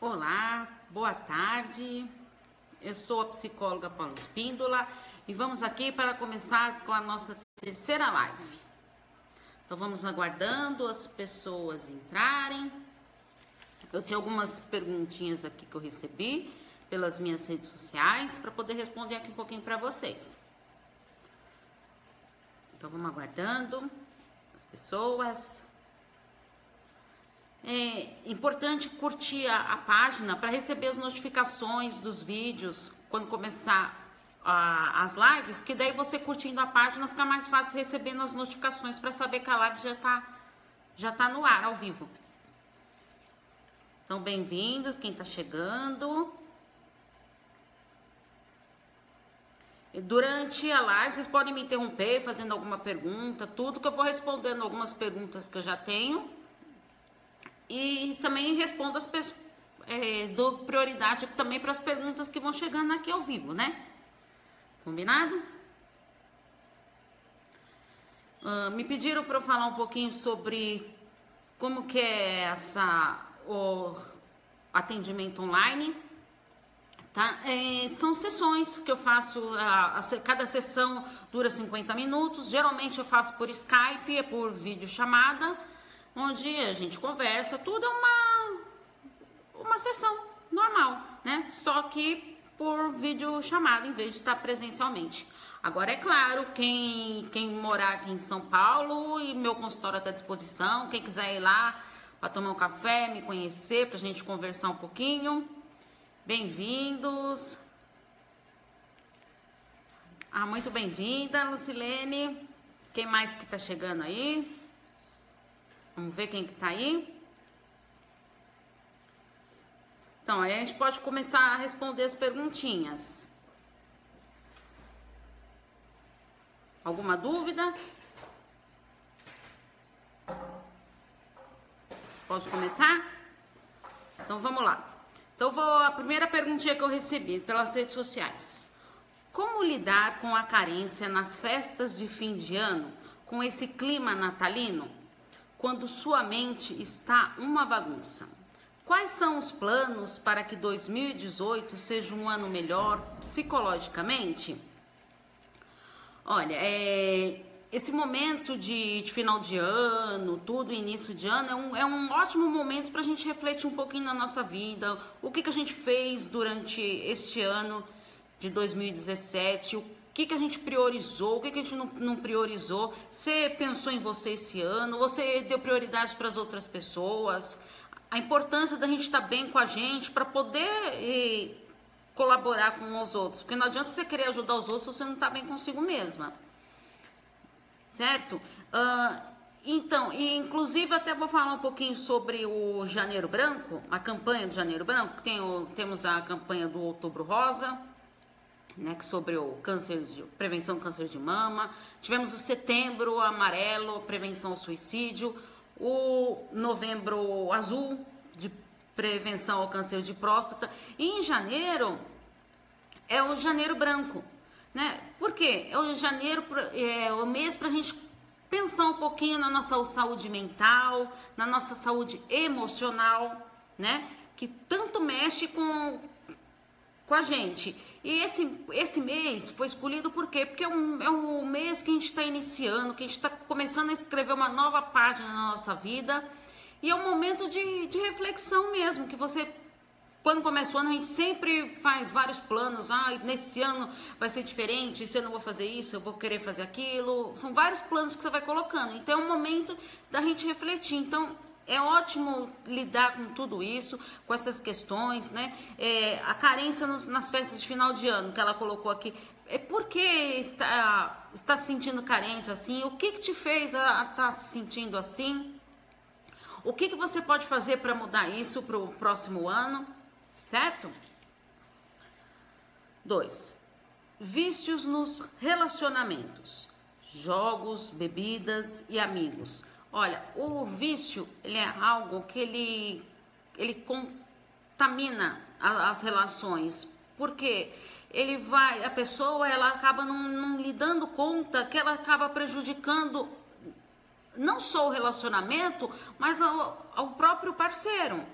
Olá, boa tarde. Eu sou a psicóloga Paula Espíndola e vamos aqui para começar com a nossa terceira live. Então vamos aguardando as pessoas entrarem. Eu tenho algumas perguntinhas aqui que eu recebi pelas minhas redes sociais para poder responder aqui um pouquinho para vocês. Então vamos aguardando as pessoas. É importante curtir a, a página para receber as notificações dos vídeos quando começar a, as lives, que daí você curtindo a página fica mais fácil recebendo as notificações para saber que a live já está já tá no ar, ao vivo. Então, bem-vindos, quem está chegando. Durante a live, vocês podem me interromper fazendo alguma pergunta, tudo que eu vou respondendo algumas perguntas que eu já tenho e também respondo as pessoas, é, dou prioridade também para as perguntas que vão chegando aqui ao vivo, né? Combinado? Uh, me pediram para eu falar um pouquinho sobre como que é essa o atendimento online, tá? É, são sessões que eu faço, a, a, cada sessão dura 50 minutos, geralmente eu faço por Skype, é por vídeo chamada, onde a gente conversa, tudo é uma, uma sessão normal, né? Só que por vídeo chamado em vez de estar presencialmente. Agora é claro, quem, quem morar aqui em São Paulo e meu consultório está à disposição, quem quiser ir lá para tomar um café, me conhecer, para a gente conversar um pouquinho. Bem-vindos. Ah, muito bem-vinda, Lucilene. Quem mais que está chegando aí? Vamos ver quem que tá aí. Então, aí a gente pode começar a responder as perguntinhas. Alguma dúvida? Pode começar? Então vamos lá. Então vou a primeira perguntinha que eu recebi pelas redes sociais. Como lidar com a carência nas festas de fim de ano com esse clima natalino? Quando sua mente está uma bagunça? Quais são os planos para que 2018 seja um ano melhor psicologicamente? Olha, é, esse momento de, de, final de ano, tudo início de ano, é um, é um ótimo momento para a gente refletir um pouquinho na nossa vida, o que, que a gente fez durante este ano de 2017, o que, que a gente priorizou, o que, que a gente não, não priorizou. Você pensou em você esse ano, você deu prioridade para as outras pessoas. A importância da gente estar tá bem com a gente para poder e, colaborar com os outros. Porque não adianta você querer ajudar os outros se você não está bem consigo mesma. Certo? Uh, então, e inclusive até vou falar um pouquinho sobre o Janeiro Branco, a campanha do Janeiro Branco. Tem o, temos a campanha do Outubro Rosa né, sobre o câncer de prevenção do câncer de mama. Tivemos o setembro amarelo, prevenção ao suicídio, o novembro azul de prevenção ao câncer de próstata. E em janeiro é o janeiro branco, né? Por quê? É o janeiro é o mês para a gente pensar um pouquinho na nossa saúde mental, na nossa saúde emocional, né? Que tanto mexe com com a gente. E esse, esse mês foi escolhido por quê? Porque é um, é um mês que a gente está iniciando, que a gente está começando a escrever uma nova página na nossa vida. E é um momento de, de reflexão mesmo, que você quando começa o ano, a gente sempre faz vários planos. Ah, nesse ano vai ser diferente, ano eu vou fazer isso, eu vou querer fazer aquilo. São vários planos que você vai colocando. Então é um momento da gente refletir. Então, é ótimo lidar com tudo isso, com essas questões, né? É, a carência nos, nas festas de final de ano que ela colocou aqui. É por que está, está se sentindo carente assim? O que, que te fez a estar tá se sentindo assim? O que, que você pode fazer para mudar isso para o próximo ano? Certo? Dois, vícios nos relacionamentos, jogos, bebidas e amigos. Olha, o vício ele é algo que ele, ele contamina a, as relações, porque ele vai, a pessoa ela acaba não, não lhe dando conta que ela acaba prejudicando não só o relacionamento, mas ao, ao próprio parceiro.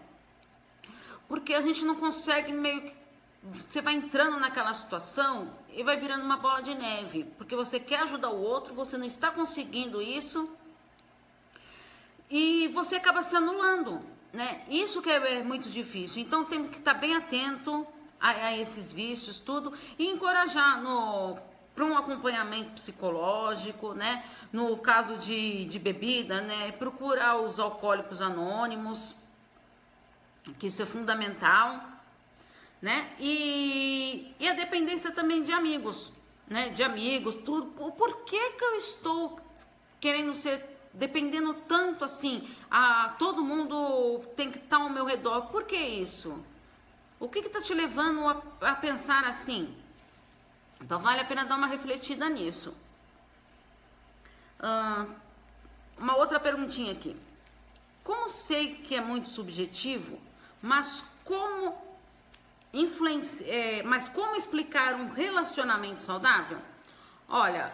porque a gente não consegue meio que você vai entrando naquela situação e vai virando uma bola de neve, porque você quer ajudar o outro, você não está conseguindo isso e você acaba se anulando, né? Isso que é, é muito difícil. Então tem que estar bem atento a, a esses vícios, tudo e encorajar no para um acompanhamento psicológico, né? No caso de, de bebida, né? Procurar os alcoólicos anônimos, que isso é fundamental, né? E, e a dependência também de amigos, né? De amigos, tudo. Por que que eu estou querendo ser dependendo tanto assim? A todo mundo tem que estar ao meu redor. Por que isso? O que está te levando a, a pensar assim? Então vale a pena dar uma refletida nisso. Uma outra perguntinha aqui. Como sei que é muito subjetivo, mas como influencia, é, mas como explicar um relacionamento saudável? Olha,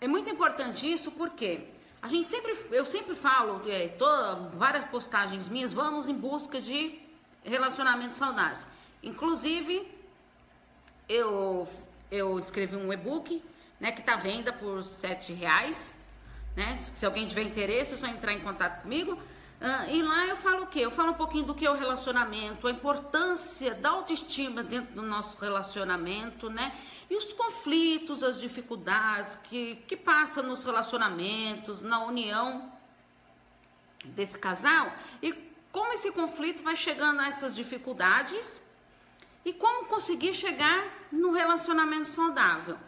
é muito importante isso porque a gente sempre, eu sempre falo, é, toda, várias postagens minhas, vamos em busca de relacionamentos saudáveis. Inclusive, eu, eu escrevi um e-book, né, que está à venda por sete reais, né? Se alguém tiver interesse, é só entrar em contato comigo. Uh, e lá eu falo o quê? Eu falo um pouquinho do que é o relacionamento, a importância da autoestima dentro do nosso relacionamento, né? E os conflitos, as dificuldades que, que passam nos relacionamentos, na união desse casal e como esse conflito vai chegando a essas dificuldades e como conseguir chegar no relacionamento saudável.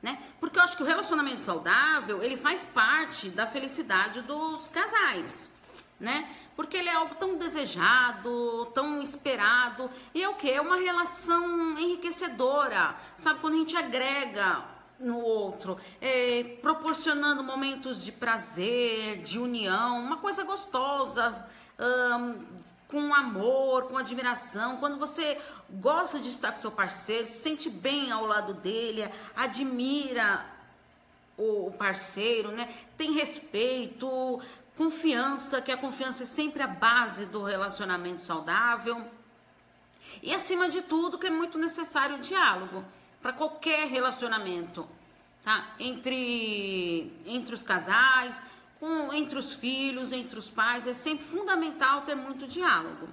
Né? Porque eu acho que o relacionamento saudável, ele faz parte da felicidade dos casais, né? Porque ele é algo tão desejado, tão esperado, e é o que? É uma relação enriquecedora, sabe? Quando a gente agrega no outro, é, proporcionando momentos de prazer, de união, uma coisa gostosa, com amor, com admiração, quando você gosta de estar com seu parceiro, se sente bem ao lado dele, admira o parceiro, né? Tem respeito, confiança, que a confiança é sempre a base do relacionamento saudável. E acima de tudo, que é muito necessário o diálogo para qualquer relacionamento, tá? Entre entre os casais, com, entre os filhos, entre os pais, é sempre fundamental ter muito diálogo.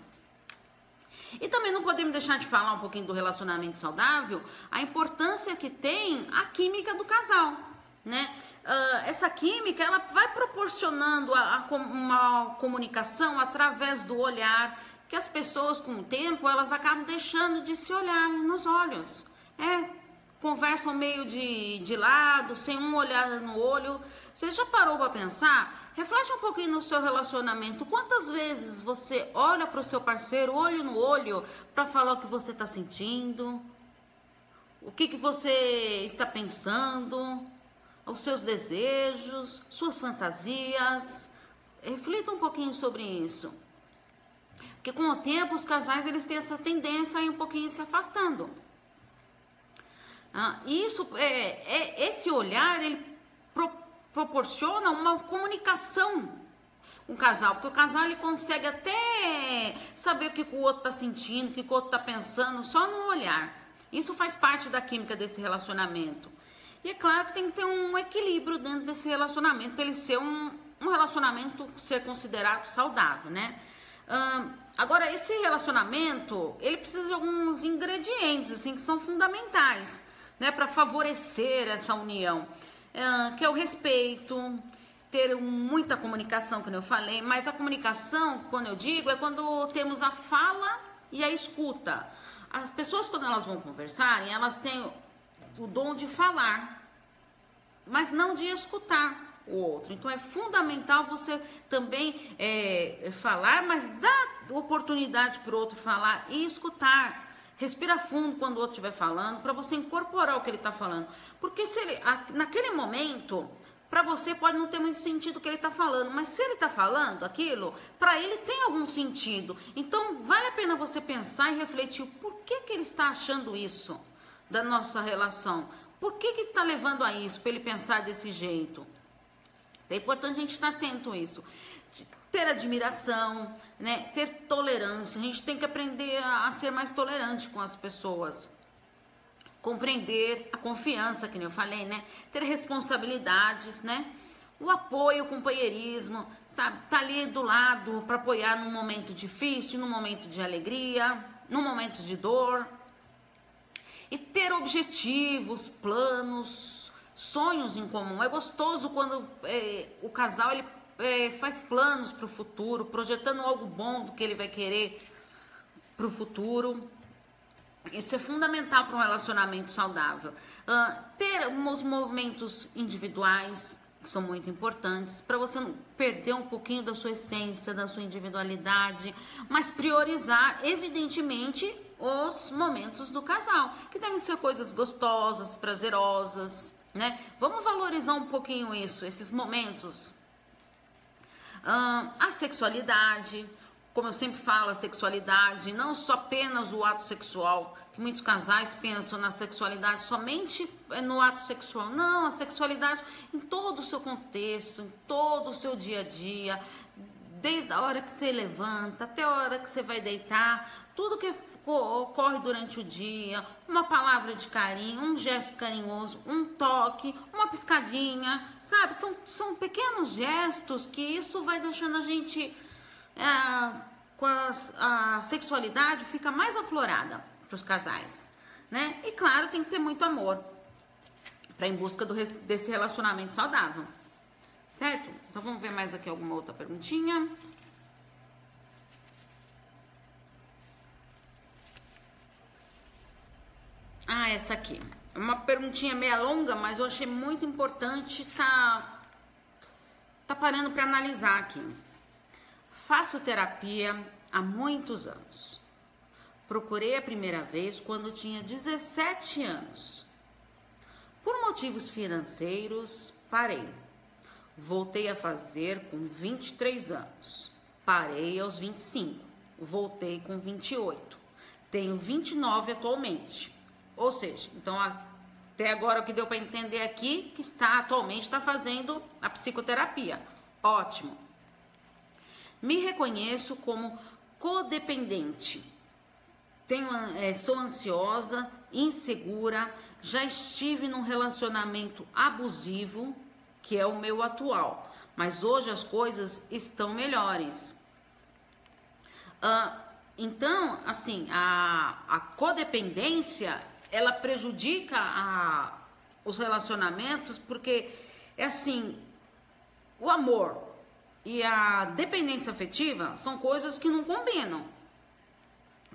E também não podemos deixar de falar um pouquinho do relacionamento saudável, a importância que tem a química do casal, né? Uh, essa química ela vai proporcionando a, a, uma comunicação através do olhar, que as pessoas com o tempo elas acabam deixando de se olhar nos olhos. É, conversam meio de, de lado, sem um olhar no olho. Você já parou para pensar? Reflete um pouquinho no seu relacionamento. Quantas vezes você olha para o seu parceiro, olho no olho, para falar o que você está sentindo? O que, que você está pensando? Os seus desejos, suas fantasias. Reflita um pouquinho sobre isso. Porque com o tempo os casais eles têm essa tendência a ir um pouquinho se afastando. Ah, isso, é, é, esse olhar, ele pro, proporciona uma comunicação com um casal, porque o casal ele consegue até saber o que o outro está sentindo, o que o outro está pensando, só no olhar. Isso faz parte da química desse relacionamento. E é claro que tem que ter um equilíbrio dentro desse relacionamento para ele ser um, um relacionamento ser considerado saudável, né? agora, esse relacionamento, ele precisa de alguns ingredientes, assim, que são fundamentais né, para favorecer essa união, é, que é o respeito, ter muita comunicação, como eu falei, mas a comunicação, quando eu digo, é quando temos a fala e a escuta. As pessoas, quando elas vão conversarem, elas têm o dom de falar, mas não de escutar o outro. Então é fundamental você também é, falar, mas dar oportunidade para o outro falar e escutar. Respira fundo quando o outro estiver falando, para você incorporar o que ele está falando. Porque se ele, naquele momento, para você pode não ter muito sentido o que ele está falando, mas se ele está falando aquilo, para ele tem algum sentido. Então, vale a pena você pensar e refletir por que, que ele está achando isso da nossa relação. Por que, que está levando a isso, para ele pensar desse jeito? É importante a gente estar atento a isso. Ter admiração, né? Ter tolerância. A gente tem que aprender a, a ser mais tolerante com as pessoas. Compreender a confiança, que nem eu falei, né? Ter responsabilidades, né? O apoio, o companheirismo, sabe? Tá ali do lado para apoiar num momento difícil, num momento de alegria, num momento de dor. E ter objetivos, planos, sonhos em comum. É gostoso quando é, o casal ele é, faz planos para o futuro, projetando algo bom do que ele vai querer para o futuro. Isso é fundamental para um relacionamento saudável. Uh, ter uns movimentos individuais que são muito importantes para você não perder um pouquinho da sua essência, da sua individualidade, mas priorizar, evidentemente, os momentos do casal, que devem ser coisas gostosas, prazerosas, né? Vamos valorizar um pouquinho isso, esses momentos a sexualidade, como eu sempre falo, a sexualidade, não só apenas o ato sexual, que muitos casais pensam na sexualidade somente no ato sexual. Não, a sexualidade em todo o seu contexto, em todo o seu dia a dia, desde a hora que você levanta até a hora que você vai deitar, tudo que ocorre durante o dia, uma palavra de carinho, um gesto carinhoso, um toque, uma piscadinha, sabe? São, são pequenos gestos que isso vai deixando a gente é, com a, a sexualidade fica mais aflorada para os casais, né? E claro, tem que ter muito amor para em busca do, desse relacionamento saudável, certo? Então vamos ver mais aqui alguma outra perguntinha. Ah, essa aqui. Uma perguntinha meia longa, mas eu achei muito importante tá tá parando para analisar aqui. Faço terapia há muitos anos. Procurei a primeira vez quando tinha 17 anos. Por motivos financeiros, parei. Voltei a fazer com 23 anos. Parei aos 25. Voltei com 28. Tenho 29 atualmente. Ou seja, então até agora o que deu para entender aqui que está atualmente está fazendo a psicoterapia. Ótimo. Me reconheço como codependente. Tenho, é, sou ansiosa, insegura, já estive num relacionamento abusivo, que é o meu atual, mas hoje as coisas estão melhores. Uh, então, assim, a, a codependência ela prejudica a, os relacionamentos porque é assim, o amor e a dependência afetiva são coisas que não combinam.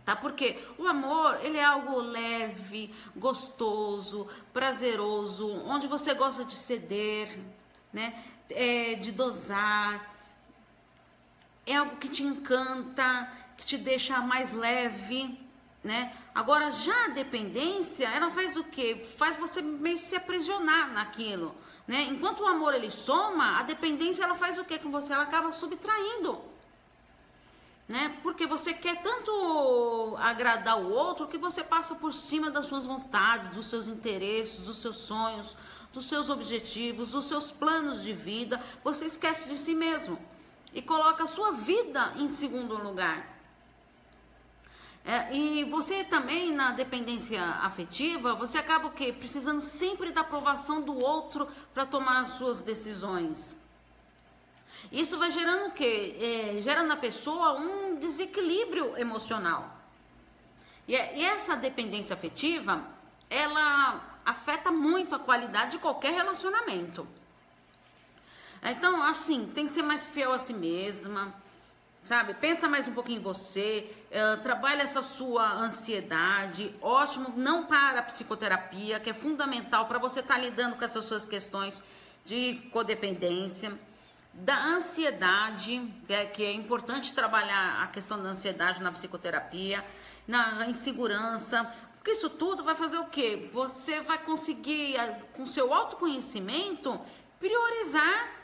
Tá? Porque o amor, ele é algo leve, gostoso, prazeroso, onde você gosta de ceder, né? É, de dosar. É algo que te encanta, que te deixa mais leve né? Agora já a dependência, ela faz o quê? Faz você meio se aprisionar naquilo, né? Enquanto o amor ele soma, a dependência ela faz o quê com você? Ela acaba subtraindo. Né? Porque você quer tanto agradar o outro que você passa por cima das suas vontades, dos seus interesses, dos seus sonhos, dos seus objetivos, dos seus planos de vida. Você esquece de si mesmo e coloca a sua vida em segundo lugar. É, e você também, na dependência afetiva, você acaba o quê? Precisando sempre da aprovação do outro para tomar as suas decisões. Isso vai gerando o quê? É, gera na pessoa um desequilíbrio emocional. E, é, e essa dependência afetiva, ela afeta muito a qualidade de qualquer relacionamento. Então, assim, tem que ser mais fiel a si mesma sabe? Pensa mais um pouquinho em você, uh, trabalha essa sua ansiedade. Ótimo, não para a psicoterapia, que é fundamental para você estar tá lidando com essas suas questões de codependência. Da ansiedade, que é, que é importante trabalhar a questão da ansiedade na psicoterapia, na insegurança, porque isso tudo vai fazer o quê? Você vai conseguir, com seu autoconhecimento, priorizar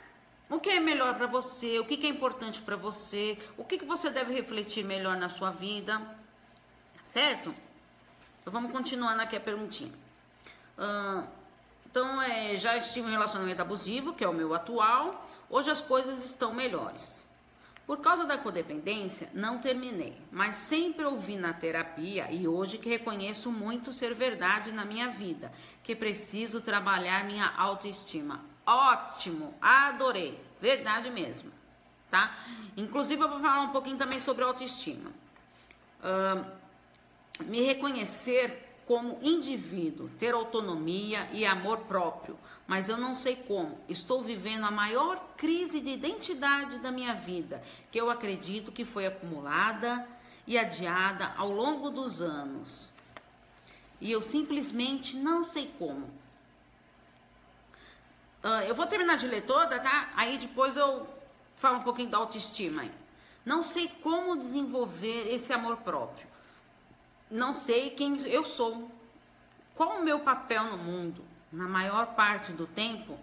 o que é melhor para você? O que é importante para você? O que, que você deve refletir melhor na sua vida? Certo? Então vamos continuando aqui a perguntinha. Uh, então, é, já estive em um relacionamento abusivo, que é o meu atual. Hoje as coisas estão melhores. Por causa da codependência, não terminei, mas sempre ouvi na terapia e hoje que reconheço muito ser verdade na minha vida, que preciso trabalhar minha autoestima. Ótimo, adorei, verdade mesmo, tá? Inclusive eu vou falar um pouquinho também sobre autoestima. Uh, me reconhecer como indivíduo, ter autonomia e amor próprio, mas eu não sei como. Estou vivendo a maior crise de identidade da minha vida, que eu acredito que foi acumulada e adiada ao longo dos anos. E eu simplesmente não sei como. Uh, eu vou terminar de ler toda, tá? Aí depois eu falo um pouquinho da autoestima. Aí. Não sei como desenvolver esse amor próprio não sei quem eu sou. Qual o meu papel no mundo? Na maior parte do tempo,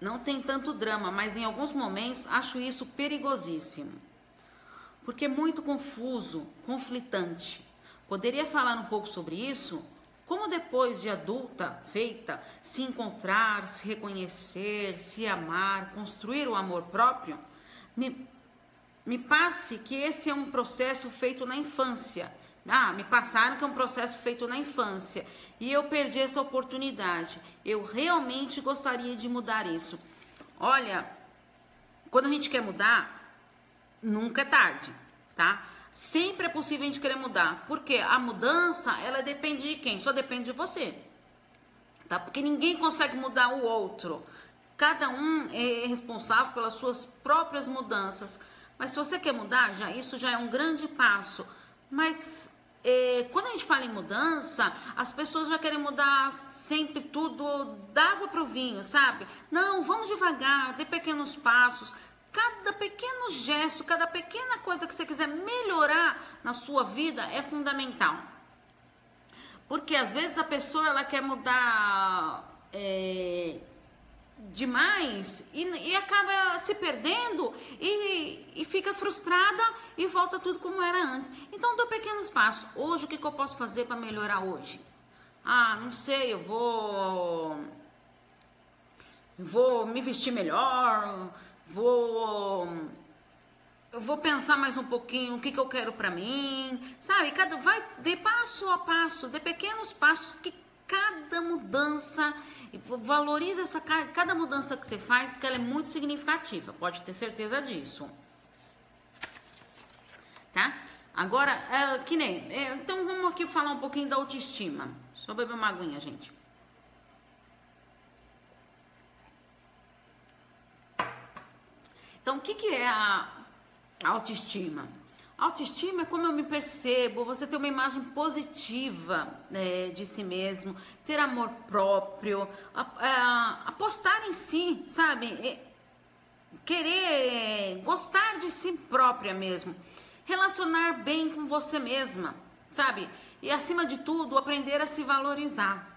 não tem tanto drama, mas em alguns momentos acho isso perigosíssimo. Porque é muito confuso, conflitante. Poderia falar um pouco sobre isso? Como depois de adulta, feita, se encontrar, se reconhecer, se amar, construir o amor próprio? Me, me passe que esse é um processo feito na infância. Ah, me passaram que é um processo feito na infância e eu perdi essa oportunidade. Eu realmente gostaria de mudar isso. Olha, quando a gente quer mudar, nunca é tarde, tá? Sempre é possível a gente querer mudar, porque a mudança, ela depende de quem? Só depende de você. Tá? Porque ninguém consegue mudar o outro. Cada um é responsável pelas suas próprias mudanças. Mas se você quer mudar, já isso já é um grande passo. Mas é, quando a gente fala em mudança, as pessoas já querem mudar sempre tudo da água para o vinho, sabe? Não, vamos devagar, dê pequenos passos. Cada pequeno gesto, cada pequena coisa que você quiser melhorar na sua vida é fundamental. Porque às vezes a pessoa ela quer mudar é, demais e, e, acaba se perdendo e, e, fica frustrada e volta tudo como era antes. Então, dou pequenos passos. Hoje, o que, que eu posso fazer para melhorar hoje? Ah, não sei, eu vou. Vou me vestir melhor, vou. Vou pensar mais um pouquinho o que, que eu quero para mim, sabe? Cada, vai de passo a passo, de pequenos passos que cada mudança, valoriza essa cada mudança que você faz, que ela é muito significativa, pode ter certeza disso. Tá? Agora, é, que nem, é, então vamos aqui falar um pouquinho da autoestima. Só beber uma aguinha, gente. Então, o que, que é a autoestima? Autoestima é como eu me percebo, você ter uma imagem positiva né, de si mesmo, ter amor próprio, a, apostar em si, sabe? querer gostar de si própria mesmo, relacionar bem com você mesma, sabe? E acima de tudo, aprender a se valorizar.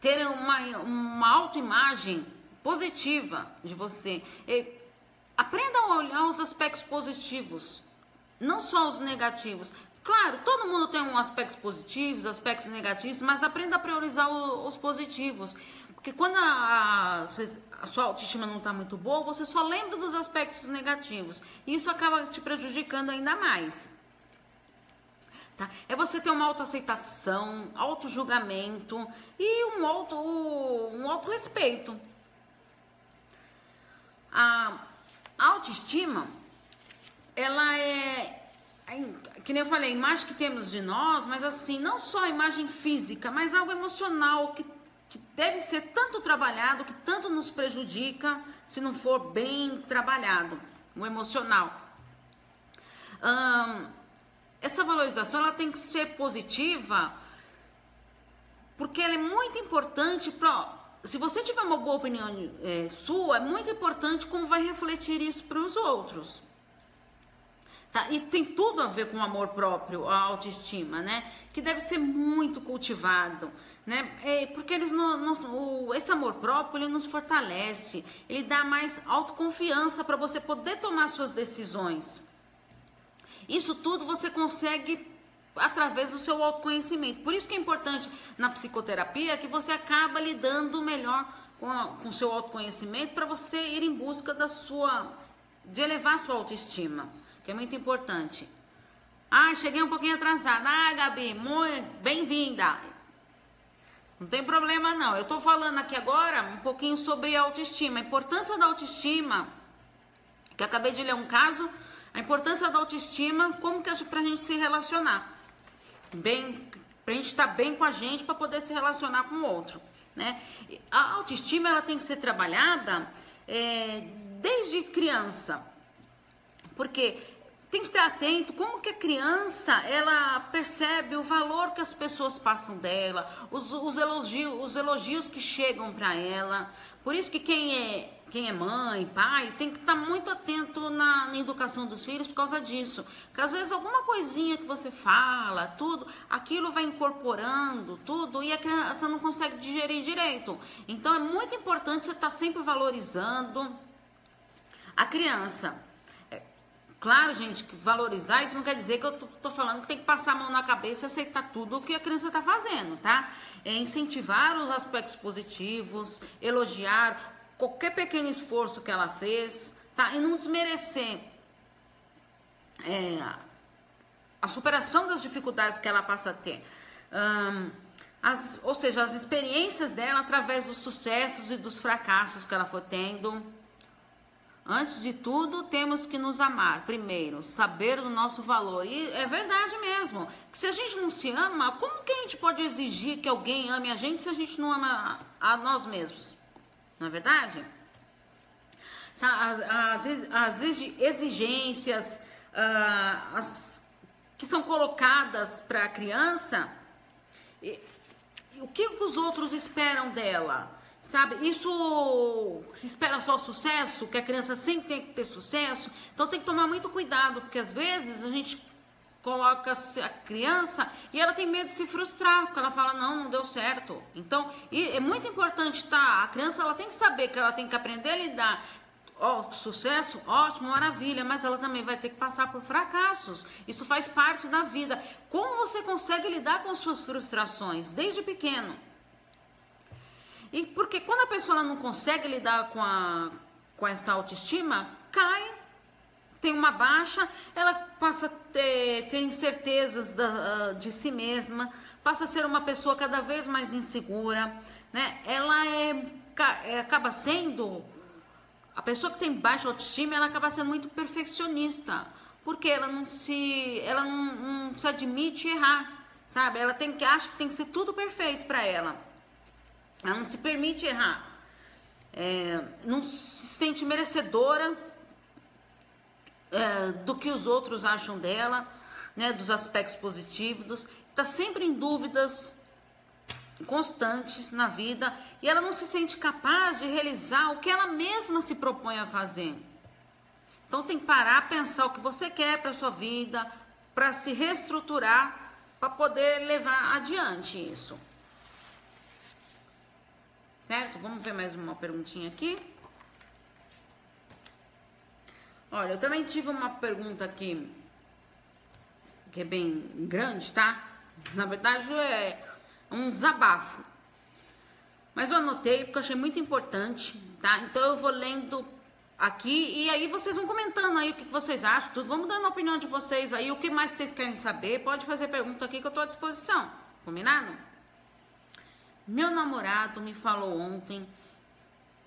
Ter uma, uma autoimagem positiva de você. E aprenda a olhar os aspectos positivos não só os negativos. Claro, todo mundo tem um aspectos positivos, aspectos negativos, mas aprenda a priorizar o, os positivos. Porque quando a, a, sua autoestima não está muito boa, você só lembra dos aspectos negativos. E isso acaba te prejudicando ainda mais. Tá? É você ter uma autoaceitação, auto-julgamento e um auto, um auto respeito. A autoestima ela é, que nem eu falei, a imagem que temos de nós, mas assim, não só a imagem física, mas algo emocional que, que deve ser tanto trabalhado, que tanto nos prejudica se não for bem trabalhado, o emocional. Essa valorização ela tem que ser positiva, porque ela é muito importante para se você tiver uma boa opinião é, sua, é muito importante como vai refletir isso para os outros. Tá? E tem tudo a ver com o amor próprio, a autoestima, né? Que deve ser muito cultivado, né? É, porque eles no, no, o, esse amor próprio ele nos fortalece, ele dá mais autoconfiança para você poder tomar suas decisões. Isso tudo você consegue através do seu autoconhecimento. Por isso que é importante na psicoterapia que você acaba lidando melhor com o seu autoconhecimento para você ir em busca da sua de elevar a sua autoestima, que é muito importante. Ah, cheguei um pouquinho atrasada. Ah, Gabi, muito bem-vinda. Não tem problema não. Eu estou falando aqui agora um pouquinho sobre autoestima, a importância da autoestima. Que acabei de ler um caso, a importância da autoestima, como que é para a gente se relacionar bem, para a gente estar tá bem com a gente para poder se relacionar com o outro, né? A autoestima ela tem que ser trabalhada é, desde criança, porque tem que estar atento como que a criança ela percebe o valor que as pessoas passam dela, os, os elogios, os elogios que chegam para ela. Por isso que quem é quem é mãe, pai, tem que estar muito atento na, na, educação dos filhos por causa disso. Porque às vezes alguma coisinha que você fala, tudo, aquilo vai incorporando tudo e a criança não consegue digerir direito. Então é muito importante você estar sempre valorizando a criança. Claro, gente, que valorizar isso não quer dizer que eu tô, tô, falando que tem que passar a mão na cabeça e aceitar tudo o que a criança está fazendo, tá? É incentivar os aspectos positivos, elogiar qualquer pequeno esforço que ela fez, tá? E não desmerecer é, a superação das dificuldades que ela passa a ter. As, ou seja, as experiências dela através dos sucessos e dos fracassos que ela foi tendo Antes de tudo, temos que nos amar. Primeiro, saber do nosso valor. E é verdade mesmo. Que se a gente não se ama, como que a gente pode exigir que alguém ame a gente se a gente não ama a nós mesmos? Não é verdade? As, as, as exigências uh, as, que são colocadas para a criança, e, o que os outros esperam dela? Sabe, isso se espera só sucesso, que a criança sempre tem que ter sucesso. Então tem que tomar muito cuidado, porque às vezes a gente coloca a criança e ela tem medo de se frustrar, porque ela fala não, não deu certo. Então, é muito importante tá, a criança ela tem que saber que ela tem que aprender a lidar Ó, oh, sucesso, ótimo, maravilha, mas ela também vai ter que passar por fracassos. Isso faz parte da vida. Como você consegue lidar com suas frustrações desde pequeno? E porque quando a pessoa não consegue lidar com, a, com essa autoestima, cai, tem uma baixa, ela passa a ter, ter incertezas da, ah, de si mesma, passa a ser uma pessoa cada vez mais insegura, né? Ela é, é, acaba sendo a pessoa que tem baixa autoestima, ela acaba sendo muito perfeccionista, porque ela não se, ela não, não se admite errar, sabe? Ela tem que acha que tem que ser tudo perfeito para ela. Ela não se permite errar. É, não se sente merecedora é, do que os outros acham dela, né, dos aspectos positivos. Está sempre em dúvidas constantes na vida e ela não se sente capaz de realizar o que ela mesma se propõe a fazer. Então tem que parar, pensar o que você quer para sua vida, para se reestruturar, para poder levar adiante isso. Certo? Vamos ver mais uma perguntinha aqui. Olha, eu também tive uma pergunta aqui que é bem grande, tá? Na verdade é um desabafo. Mas eu anotei porque eu achei muito importante, tá? Então eu vou lendo aqui e aí vocês vão comentando aí o que vocês acham, tudo. Vamos dando a opinião de vocês aí, o que mais vocês querem saber. Pode fazer pergunta aqui que eu tô à disposição. Combinado? Meu namorado me falou ontem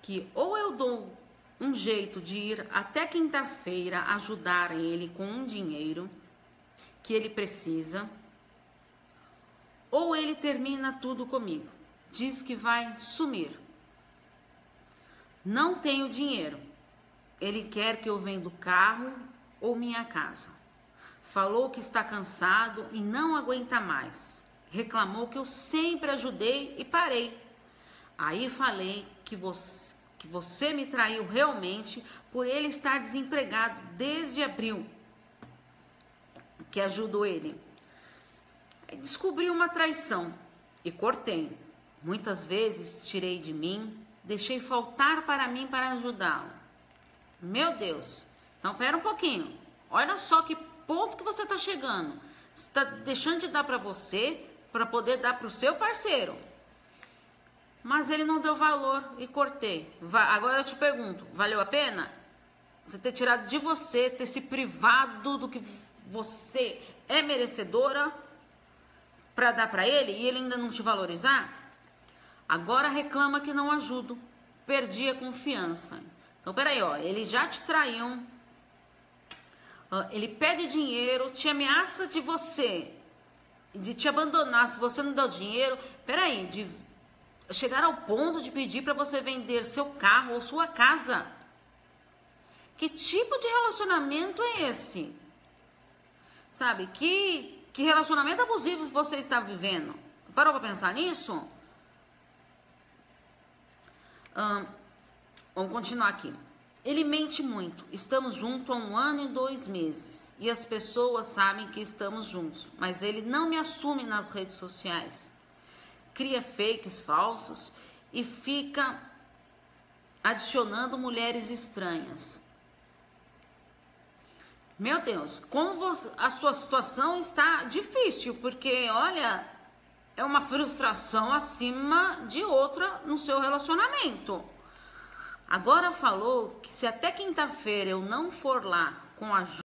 que ou eu dou um jeito de ir até quinta-feira ajudar ele com um dinheiro que ele precisa, ou ele termina tudo comigo. Diz que vai sumir. Não tenho dinheiro. Ele quer que eu venda o carro ou minha casa. Falou que está cansado e não aguenta mais reclamou que eu sempre ajudei e parei. Aí falei que você, que você me traiu realmente por ele estar desempregado desde abril, que ajudou ele. Descobri uma traição e cortei. Muitas vezes tirei de mim, deixei faltar para mim para ajudá-lo. Meu Deus! Então, pera um pouquinho. Olha só que ponto que você está chegando. Está deixando de dar para você para poder dar para o seu parceiro. Mas ele não deu valor e cortei. Agora eu te pergunto, valeu a pena? Você ter tirado de você, ter se privado do que você é merecedora para dar para ele e ele ainda não te valorizar? Agora reclama que não ajudo, perdi a confiança. Então peraí, ó, ele já te traiu, ele pede dinheiro, te ameaça de você, de te abandonar se você não der o dinheiro. Peraí, de chegar ao ponto de pedir para você vender seu carro ou sua casa. Que tipo de relacionamento é esse? Sabe? Que, que relacionamento abusivo você está vivendo? Parou para pensar nisso? Hum, vamos continuar aqui. Ele mente muito. Estamos juntos há um ano e dois meses. E as pessoas sabem que estamos juntos. Mas ele não me assume nas redes sociais cria fakes falsos e fica adicionando mulheres estranhas. Meu Deus, como você, a sua situação está difícil, porque olha, é uma frustração acima de outra no seu relacionamento. Agora falou que se até quinta-feira eu não for lá com a